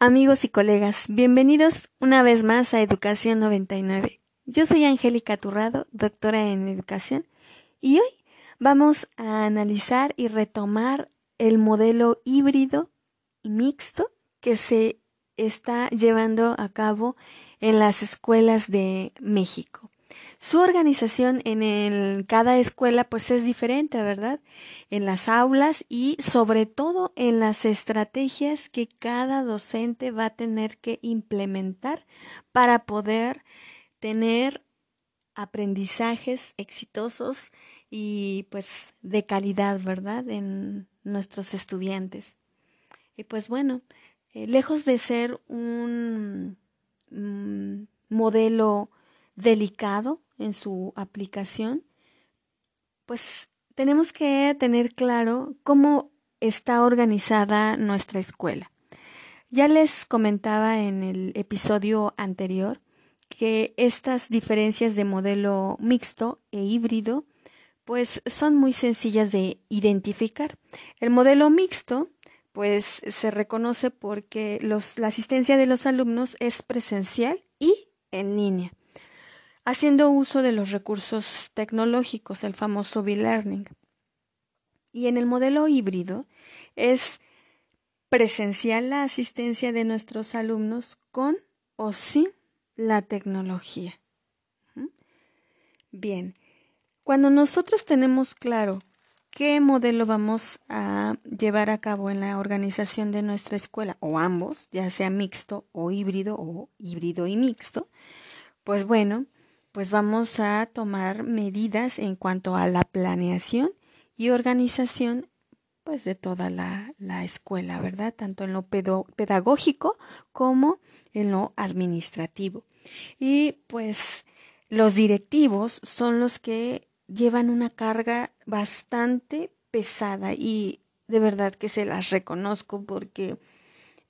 Amigos y colegas, bienvenidos una vez más a Educación 99. Yo soy Angélica Turrado, doctora en Educación, y hoy vamos a analizar y retomar el modelo híbrido y mixto que se está llevando a cabo en las escuelas de México. Su organización en cada escuela pues es diferente, ¿verdad? En las aulas y sobre todo en las estrategias que cada docente va a tener que implementar para poder tener aprendizajes exitosos y pues de calidad, ¿verdad? En nuestros estudiantes. Y pues bueno, eh, lejos de ser un mm, modelo delicado en su aplicación, pues tenemos que tener claro cómo está organizada nuestra escuela. Ya les comentaba en el episodio anterior que estas diferencias de modelo mixto e híbrido pues son muy sencillas de identificar. El modelo mixto pues se reconoce porque la asistencia de los alumnos es presencial y en línea haciendo uso de los recursos tecnológicos, el famoso B-Learning. Y en el modelo híbrido es presencial la asistencia de nuestros alumnos con o sin la tecnología. Bien, cuando nosotros tenemos claro qué modelo vamos a llevar a cabo en la organización de nuestra escuela, o ambos, ya sea mixto o híbrido o híbrido y mixto, pues bueno, pues vamos a tomar medidas en cuanto a la planeación y organización pues de toda la, la escuela, ¿verdad? Tanto en lo pedagógico como en lo administrativo. Y pues los directivos son los que llevan una carga bastante pesada y de verdad que se las reconozco porque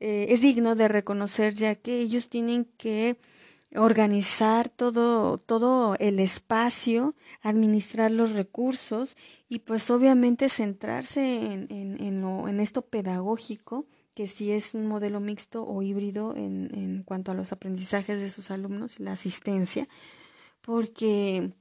eh, es digno de reconocer ya que ellos tienen que organizar todo, todo el espacio, administrar los recursos y pues obviamente centrarse en, en, en, lo, en esto pedagógico, que si es un modelo mixto o híbrido en, en cuanto a los aprendizajes de sus alumnos, la asistencia, porque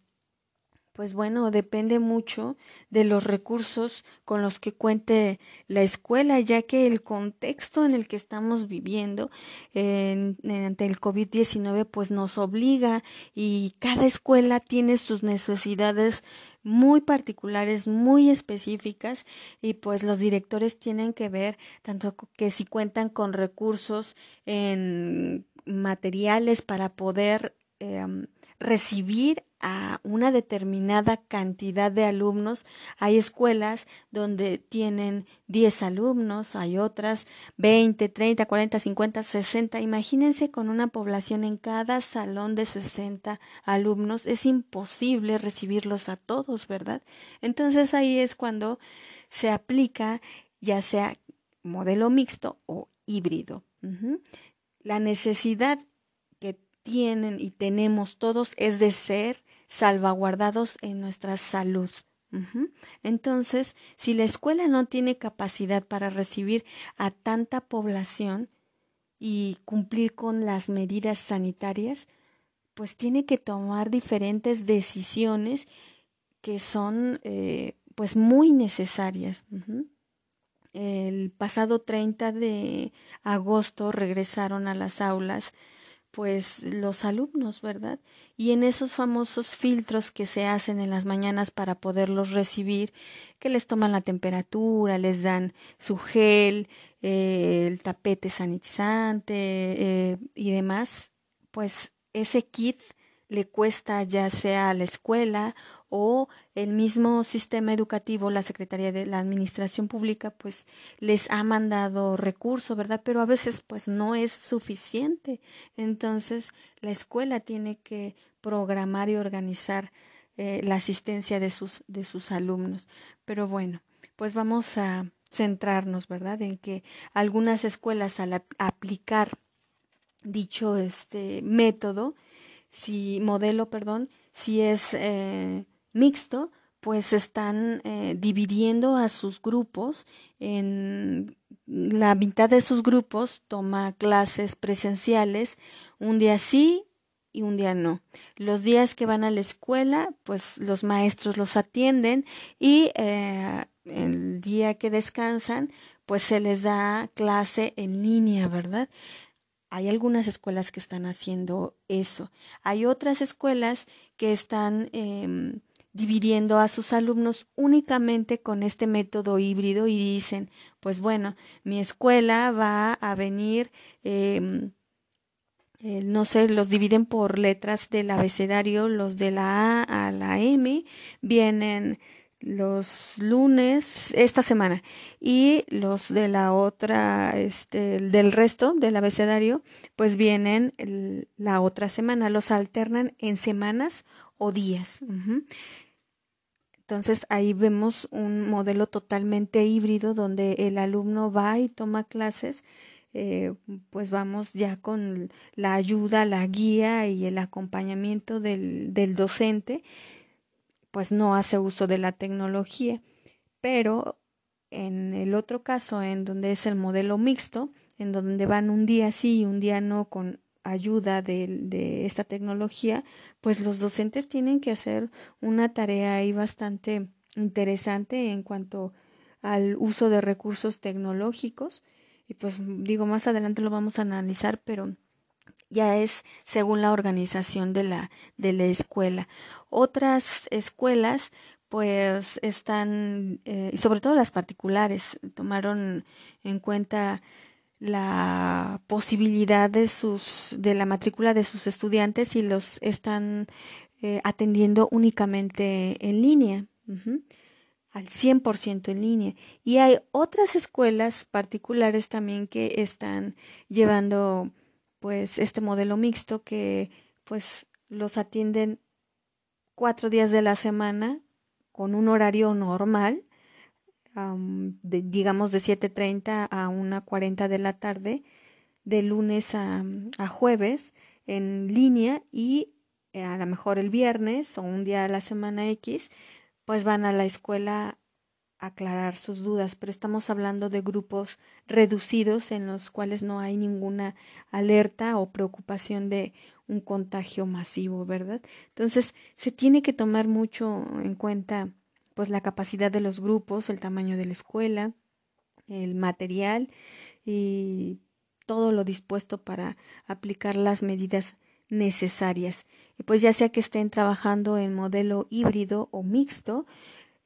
pues bueno, depende mucho de los recursos con los que cuente la escuela, ya que el contexto en el que estamos viviendo en, ante el COVID-19 pues nos obliga y cada escuela tiene sus necesidades muy particulares, muy específicas y pues los directores tienen que ver tanto que si cuentan con recursos en materiales para poder eh, recibir a una determinada cantidad de alumnos. Hay escuelas donde tienen 10 alumnos, hay otras 20, 30, 40, 50, 60. Imagínense con una población en cada salón de 60 alumnos. Es imposible recibirlos a todos, ¿verdad? Entonces ahí es cuando se aplica ya sea modelo mixto o híbrido. La necesidad que tienen y tenemos todos es de ser salvaguardados en nuestra salud. Entonces, si la escuela no tiene capacidad para recibir a tanta población y cumplir con las medidas sanitarias, pues tiene que tomar diferentes decisiones que son eh, pues muy necesarias. El pasado 30 de agosto regresaron a las aulas pues los alumnos, ¿verdad? Y en esos famosos filtros que se hacen en las mañanas para poderlos recibir, que les toman la temperatura, les dan su gel, eh, el tapete sanitizante eh, y demás, pues ese kit le cuesta ya sea a la escuela o el mismo sistema educativo, la Secretaría de la Administración Pública, pues les ha mandado recursos, ¿verdad? Pero a veces pues no es suficiente. Entonces la escuela tiene que programar y organizar eh, la asistencia de sus, de sus alumnos. Pero bueno, pues vamos a centrarnos, ¿verdad? En que algunas escuelas al aplicar dicho este método, si modelo, perdón, si es eh, mixto, pues están eh, dividiendo a sus grupos en la mitad de sus grupos toma clases presenciales, un día sí y un día no. Los días que van a la escuela, pues los maestros los atienden y eh, el día que descansan, pues se les da clase en línea, ¿verdad? Hay algunas escuelas que están haciendo eso. Hay otras escuelas que están em, dividiendo a sus alumnos únicamente con este método híbrido y dicen, pues bueno, mi escuela va a venir, em, no sé, los dividen por letras del abecedario, los de la A a la M, vienen los lunes esta semana y los de la otra este del resto del abecedario pues vienen la otra semana los alternan en semanas o días entonces ahí vemos un modelo totalmente híbrido donde el alumno va y toma clases eh, pues vamos ya con la ayuda la guía y el acompañamiento del, del docente pues no hace uso de la tecnología. Pero en el otro caso, en donde es el modelo mixto, en donde van un día sí y un día no con ayuda de, esta tecnología, pues los docentes tienen que hacer una tarea ahí bastante interesante en cuanto al uso de recursos tecnológicos. Y pues digo, más adelante lo vamos a analizar, pero ya es según la organización de la, de la escuela. Otras escuelas pues están, eh, sobre todo las particulares, tomaron en cuenta la posibilidad de sus de la matrícula de sus estudiantes y los están eh, atendiendo únicamente en línea al 100% en línea. Y hay otras escuelas particulares también que están llevando pues este modelo mixto que pues los atienden cuatro días de la semana con un horario normal, de, digamos de 7.30 a 1.40 de la tarde, de lunes a, a jueves en línea y eh, a lo mejor el viernes o un día a la semana X, pues van a la escuela aclarar sus dudas, pero estamos hablando de grupos reducidos en los cuales no hay ninguna alerta o preocupación de un contagio masivo, ¿verdad? Entonces, se tiene que tomar mucho en cuenta pues la capacidad de los grupos, el tamaño de la escuela, el material y todo lo dispuesto para aplicar las medidas necesarias. Y pues ya sea que estén trabajando en modelo híbrido o mixto,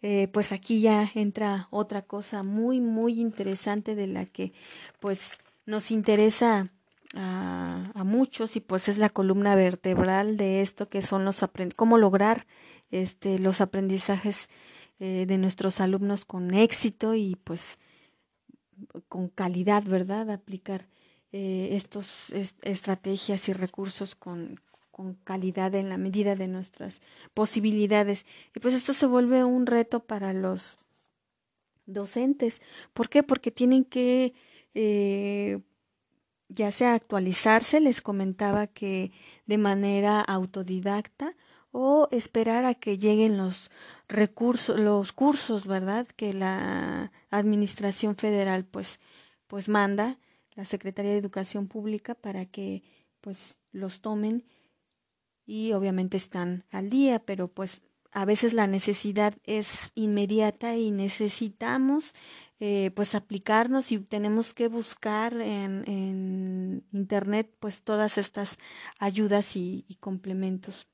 eh, pues aquí ya entra otra cosa muy, muy interesante de la que pues nos interesa a, muchos y pues es la columna vertebral de esto que son los cómo lograr este, los aprendizajes eh, de nuestros alumnos con éxito y pues con calidad, ¿verdad? Aplicar eh, estos estrategias y recursos con, con calidad en la medida de nuestras posibilidades. Y pues esto se vuelve un reto para los docentes. ¿Por qué? Porque tienen que eh, ya sea actualizarse, les comentaba que de manera autodidacta o esperar a que lleguen los recursos, los cursos, ¿verdad? Que la Administración Federal pues, pues manda, la Secretaría de Educación Pública para que pues los tomen y obviamente están al día, pero pues a veces la necesidad es inmediata y necesitamos eh, pues aplicarnos y tenemos que buscar en, en internet pues todas estas ayudas y, complementos.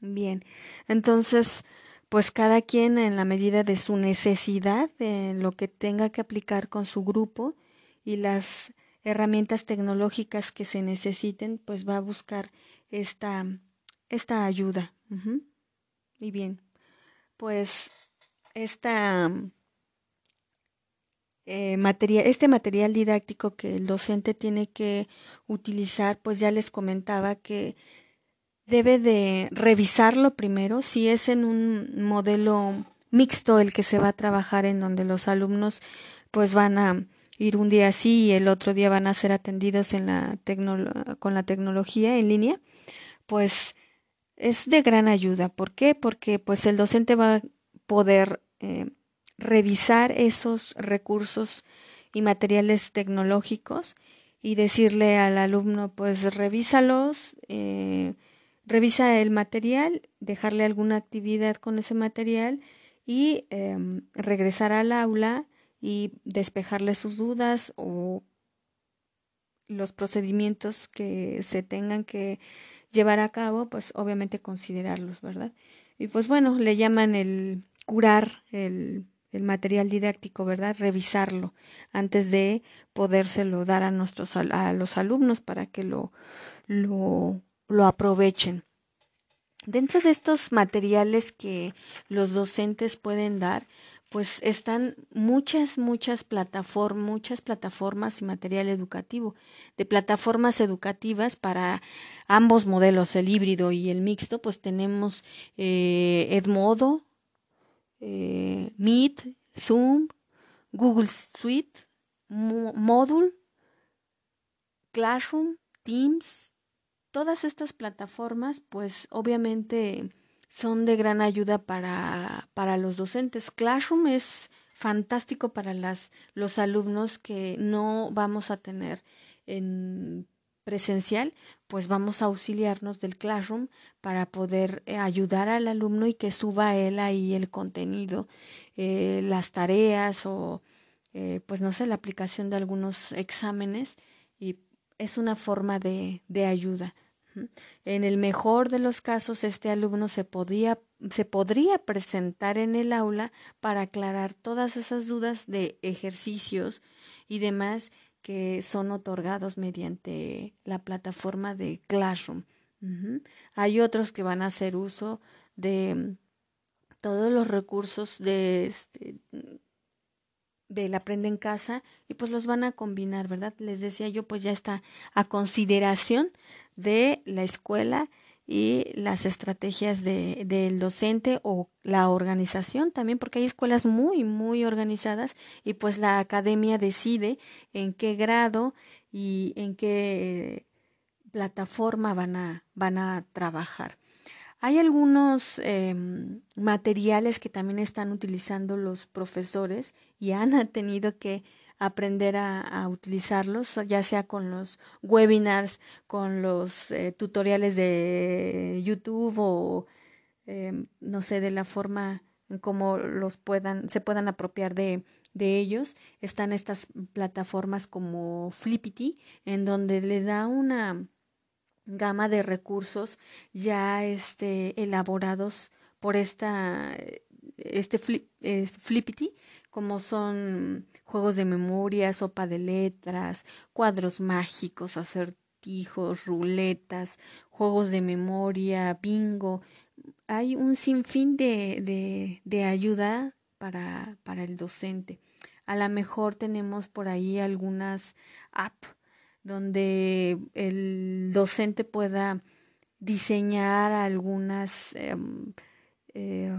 Bien, entonces pues cada quien en la medida de su necesidad, de lo que tenga que aplicar con su grupo y las herramientas tecnológicas que se necesiten, pues va a buscar esta, esta ayuda. Y bien, pues esta, eh, material, este material didáctico que el docente tiene que utilizar, pues ya les comentaba que debe de revisarlo primero, si es en un modelo mixto el que se va a trabajar en donde los alumnos pues van a ir un día así y el otro día van a ser atendidos con la tecnología en línea, pues es de gran ayuda. ¿Por qué? Porque pues el docente va a poder eh, revisar esos recursos y materiales tecnológicos y decirle al alumno, pues revísalos, eh, revisa el material, dejarle alguna actividad con ese material y em, regresar al aula y despejarle sus dudas o los procedimientos que se tengan que llevar a cabo, pues obviamente considerarlos, ¿verdad? Y pues bueno, le llaman el curar el, material didáctico, ¿verdad? Revisarlo antes de podérselo dar a nuestros a los alumnos para que lo, lo, lo aprovechen. Dentro de estos materiales que los docentes pueden dar, pues están muchas, muchas plataformas, muchas plataformas y material educativo. De plataformas educativas para ambos modelos, el híbrido y el mixto, pues tenemos eh, Edmodo, eh, Meet, Zoom, Google Suite, Module, Classroom, Teams. Todas estas plataformas, pues obviamente son de gran ayuda para, para los docentes. Classroom es fantástico para las, los alumnos que no vamos a tener en presencial, pues vamos a auxiliarnos del Classroom para poder eh, ayudar al alumno y que suba él ahí el contenido, eh, las tareas o, eh, pues no sé, la aplicación de algunos exámenes y es una forma de, de ayuda. En el mejor de los casos, este alumno se podría, se podría presentar en el aula para aclarar todas esas dudas de ejercicios y demás que son otorgados mediante la plataforma de Classroom. Hay otros que van a hacer uso de mm, todos los recursos de este, del aprende en casa y pues los van a combinar, ¿verdad? Les decía yo, pues ya está a consideración de la escuela y las estrategias de, del docente o la organización también, porque hay escuelas muy, muy organizadas y pues la academia decide en qué grado y en qué plataforma van a, van a trabajar. Hay algunos em, materiales que también están utilizando los profesores y han tenido que aprender a, utilizarlos, ya sea con los webinars, con los eh, tutoriales de YouTube o em, no sé, de la forma en cómo los puedan, se puedan apropiar de, de ellos. Están estas plataformas como Flippity, en donde les da una gama de recursos ya este, elaborados por esta este flip, Flippity, como son juegos de memoria, sopa de letras, cuadros mágicos, acertijos, ruletas, juegos de memoria, bingo. Hay un sinfín de, de, de ayuda para, para el docente. A lo mejor tenemos por ahí algunas apps donde el docente pueda diseñar algunas em, eh,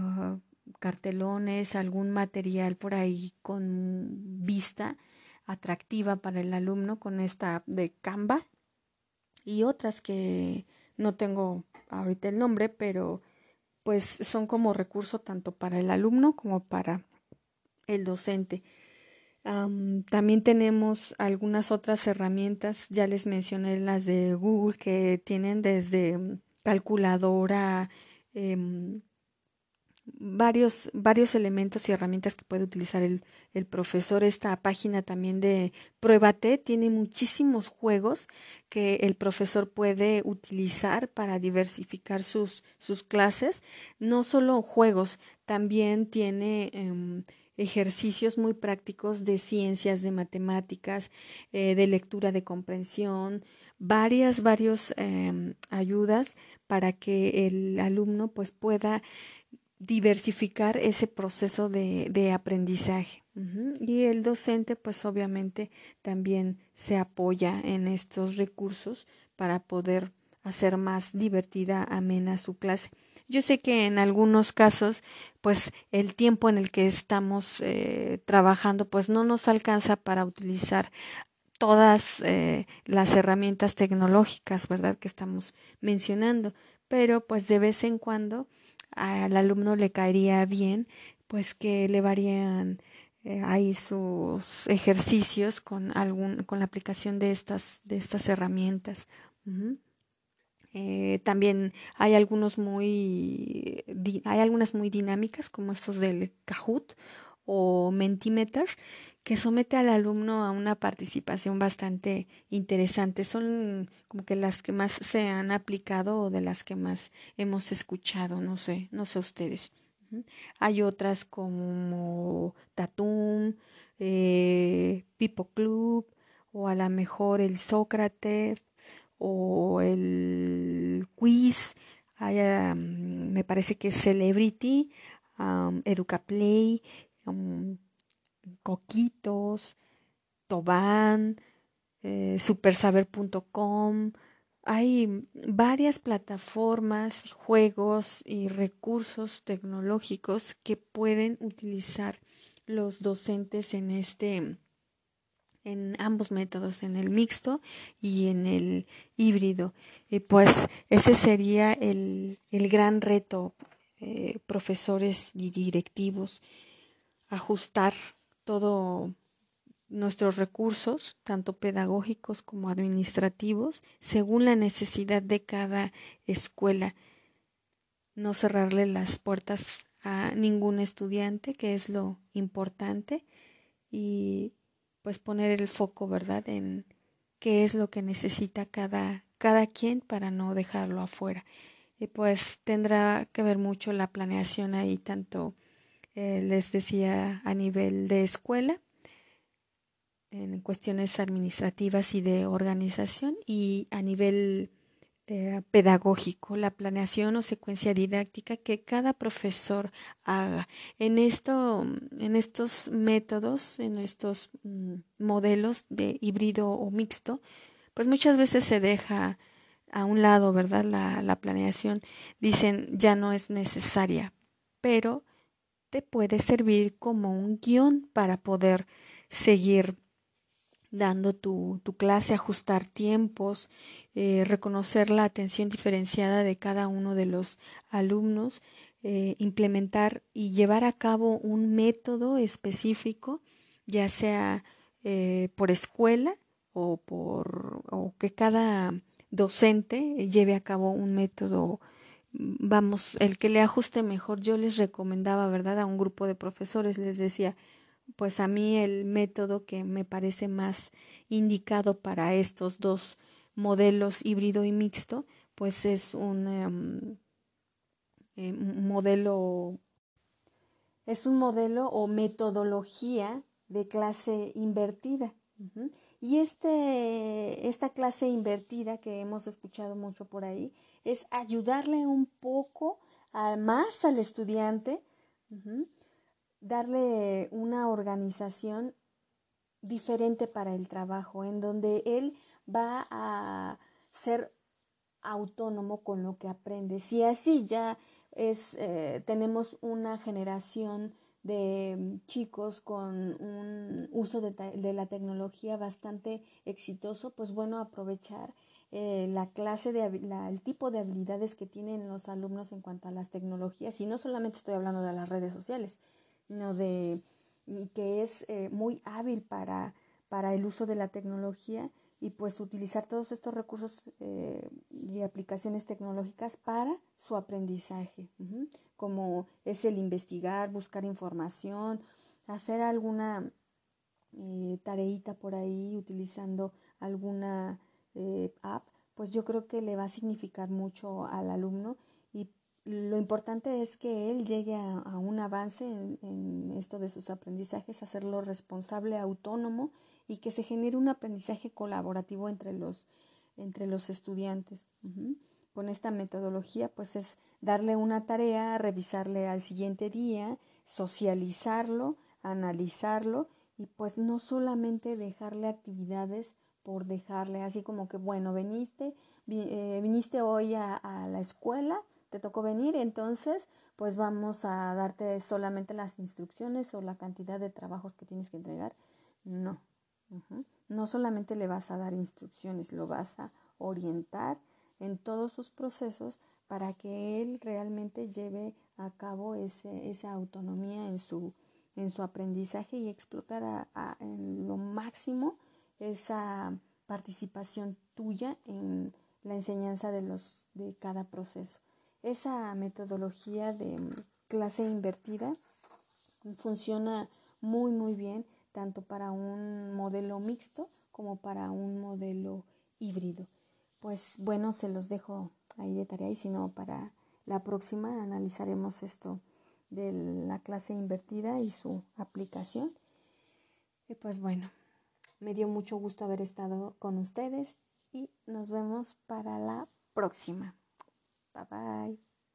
cartelones, algún material por ahí con vista atractiva para el alumno con esta app de Canva y otras que no tengo ahorita el nombre, pero pues son como recurso tanto para el alumno como para el docente. También tenemos algunas otras herramientas, ya les mencioné las de Google que tienen desde calculadora, eh, varios, varios elementos y herramientas que puede utilizar el, el profesor. Esta página también de Pruébate tiene muchísimos juegos que el profesor puede utilizar para diversificar sus, sus clases. No solo juegos, también tiene em, ejercicios muy prácticos de ciencias, de matemáticas, eh, de lectura de comprensión, varias, varios em, ayudas para que el alumno pues pueda diversificar ese proceso de, de aprendizaje. Y el docente, pues obviamente también se apoya en estos recursos para poder hacer más divertida, amena su clase. Yo sé que en algunos casos, pues el tiempo en el que estamos eh, trabajando, pues no nos alcanza para utilizar todas eh, las herramientas tecnológicas, ¿verdad? Que estamos mencionando, pero pues de vez en cuando al alumno le caería bien pues que le varían eh, ahí sus ejercicios con algún con la aplicación de estas de estas herramientas eh, también hay algunos muy hay algunas muy dinámicas como estos del Kahoot o Mentimeter que somete al alumno a una participación bastante interesante. Son como que las que más se han aplicado o de las que más hemos escuchado, no sé, no sé ustedes. Hay otras como Tatum, eh, Pipo Club, o a lo mejor el Sócrates, o el Quiz. Hay, me parece que Celebrity, Educaplay, Coquitos, Toban, eh, supersaber.com. Hay varias plataformas, juegos y recursos tecnológicos que pueden utilizar los docentes en este en ambos métodos, en el mixto y en el híbrido. Y pues ese sería el, el gran reto, eh, profesores y directivos, ajustar todo nuestros recursos, tanto pedagógicos como administrativos, según la necesidad de cada escuela. No cerrarle las puertas a ningún estudiante, que es lo importante, y pues poner el foco, ¿verdad?, en qué es lo que necesita cada, cada quien para no dejarlo afuera. Y pues tendrá que ver mucho la planeación ahí, tanto eh, les decía a nivel de escuela, en cuestiones administrativas y de organización, y a nivel eh, pedagógico, la planeación o secuencia didáctica que cada profesor haga. En, esto, en estos métodos, en estos mm, modelos de híbrido o mixto, pues muchas veces se deja a un lado, ¿verdad? La, la planeación, dicen ya no es necesaria, pero te puede servir como un guion para poder seguir dando tu, tu clase, ajustar tiempos, eh, reconocer la atención diferenciada de cada uno de los alumnos, eh, implementar y llevar a cabo un método específico, ya sea eh, por escuela o por o que cada docente lleve a cabo un método vamos, el que le ajuste mejor, yo les recomendaba, ¿verdad? A un grupo de profesores les decía, pues a mí el método que me parece más indicado para estos dos modelos híbrido y mixto, pues es un em, eh, modelo, es un modelo o metodología de clase invertida. Y este, esta clase invertida que hemos escuchado mucho por ahí es ayudarle un poco más al estudiante darle una organización diferente para el trabajo, en donde él va a ser autónomo con lo que aprende. Si así ya es, eh, tenemos una generación de chicos con un uso de, de, la tecnología bastante exitoso, pues bueno, aprovechar eh, la clase de el tipo de habilidades que tienen los alumnos en cuanto a las tecnologías. Y no solamente estoy hablando de las redes sociales, sino de que es eh, muy hábil para, para el uso de la tecnología y pues utilizar todos estos recursos eh, y aplicaciones tecnológicas para su aprendizaje, como es el investigar, buscar información, hacer alguna eh, tareita por ahí utilizando alguna app, pues yo creo que le va a significar mucho al alumno lo importante es que él llegue a, un avance en, esto de sus aprendizajes, hacerlo responsable, autónomo y que se genere un aprendizaje colaborativo entre los, entre los estudiantes. Con esta metodología, pues es darle una tarea, revisarle al siguiente día, socializarlo, analizarlo y pues no solamente dejarle actividades por dejarle así como que, bueno, viniste, eh, viniste hoy a la escuela, te tocó venir, entonces pues vamos a darte solamente las instrucciones o la cantidad de trabajos que tienes que entregar. No, no solamente le vas a dar instrucciones, lo vas a orientar en todos sus procesos para que él realmente lleve a cabo ese, esa autonomía en su, en su aprendizaje y explotar a, en lo máximo esa participación tuya en la enseñanza de, los, de cada proceso. Esa metodología de clase invertida funciona muy muy bien tanto para un modelo mixto como para un modelo híbrido. Pues bueno, se los dejo ahí de tarea y si no, para la próxima analizaremos esto de la clase invertida y su aplicación. Y pues bueno, me dio mucho gusto haber estado con ustedes y nos vemos para la próxima. 拜拜。